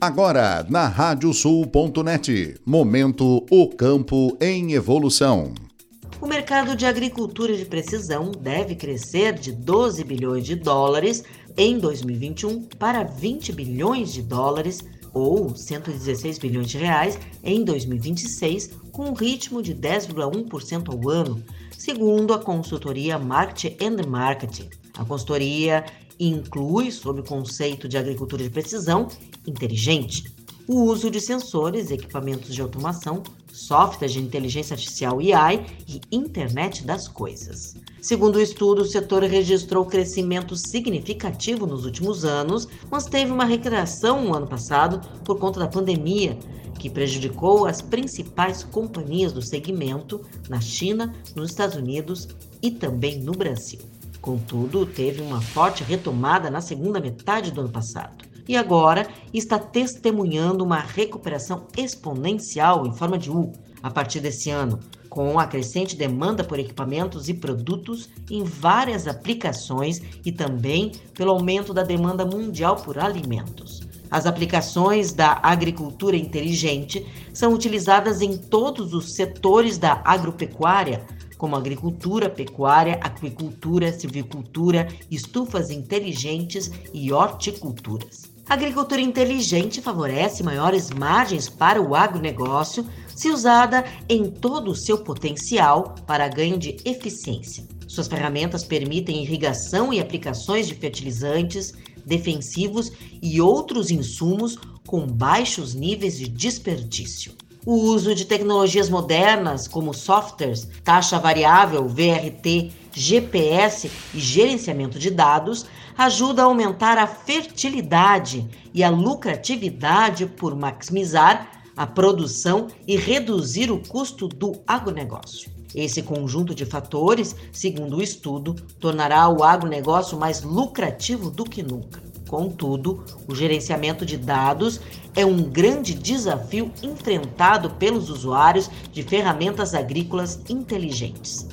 Agora, na radiosul.net, momento O Campo em Evolução. O mercado de agricultura de precisão deve crescer de 12 bilhões de dólares em 2021 para 20 bilhões de dólares ou 116 bilhões de reais em 2026, com um ritmo de 10,1% ao ano, segundo a consultoria Market and Marketing. A consultoria inclui, sob o conceito de agricultura de precisão inteligente, o uso de sensores, equipamentos de automação, softwares de inteligência artificial AI e internet das coisas. Segundo o estudo, o setor registrou crescimento significativo nos últimos anos, mas teve uma recreação no ano passado por conta da pandemia, que prejudicou as principais companhias do segmento na China, nos Estados Unidos e também no Brasil. Contudo, teve uma forte retomada na segunda metade do ano passado e agora está testemunhando uma recuperação exponencial em forma de U a partir desse ano, com a crescente demanda por equipamentos e produtos em várias aplicações e também pelo aumento da demanda mundial por alimentos. As aplicações da agricultura inteligente são utilizadas em todos os setores da agropecuária, como agricultura, pecuária, aquicultura, silvicultura, estufas inteligentes e horticulturas. A agricultura inteligente favorece maiores margens para o agronegócio se usada em todo o seu potencial para ganho de eficiência. Suas ferramentas permitem irrigação e aplicações de fertilizantes, defensivos e outros insumos com baixos níveis de desperdício. O uso de tecnologias modernas como softwares, taxa variável, VRT, GPS e gerenciamento de dados ajuda a aumentar a fertilidade e a lucratividade por maximizar a produção e reduzir o custo do agronegócio. Esse conjunto de fatores, segundo o estudo, tornará o agronegócio mais lucrativo do que nunca. Contudo, o gerenciamento de dados é um grande desafio enfrentado pelos usuários de ferramentas agrícolas inteligentes.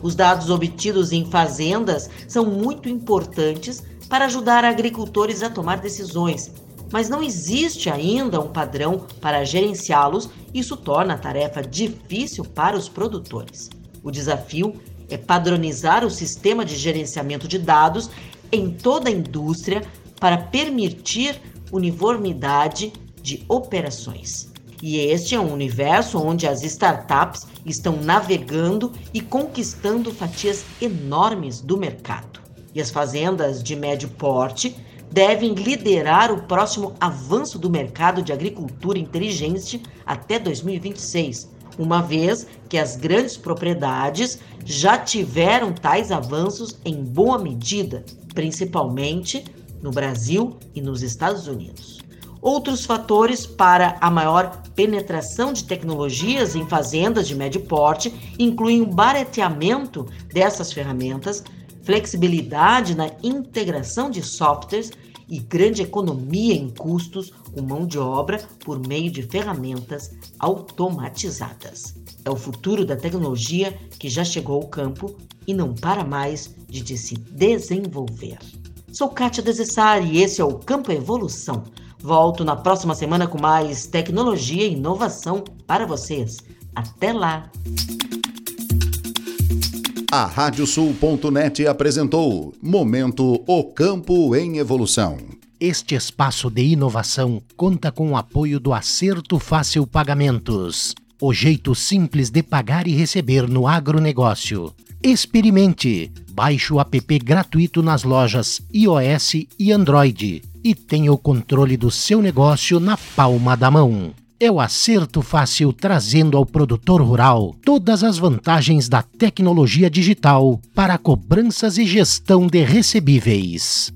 Os dados obtidos em fazendas são muito importantes para ajudar agricultores a tomar decisões, mas não existe ainda um padrão para gerenciá-los, isso torna a tarefa difícil para os produtores. O desafio é padronizar o sistema de gerenciamento de dados em toda a indústria para permitir uniformidade de operações. E este é um universo onde as startups estão navegando e conquistando fatias enormes do mercado. E as fazendas de médio porte devem liderar o próximo avanço do mercado de agricultura inteligente até 2026, uma vez que as grandes propriedades já tiveram tais avanços em boa medida, principalmente no Brasil e nos Estados Unidos. Outros fatores para a maior penetração de tecnologias em fazendas de médio porte incluem o barateamento dessas ferramentas, flexibilidade na integração de softwares e grande economia em custos com mão de obra por meio de ferramentas automatizadas. É o futuro da tecnologia que já chegou ao campo e não para mais de se desenvolver. Sou Kátia Desessari e esse é o Campo Evolução Volto na próxima semana com mais tecnologia e inovação para vocês. Até lá! A Radiosul.net apresentou Momento O Campo em Evolução. Este espaço de inovação conta com o apoio do Acerto Fácil Pagamentos. O jeito simples de pagar e receber no agronegócio. Experimente. Baixe o app gratuito nas lojas iOS e Android e tenha o controle do seu negócio na palma da mão. É o acerto fácil trazendo ao produtor rural todas as vantagens da tecnologia digital para cobranças e gestão de recebíveis.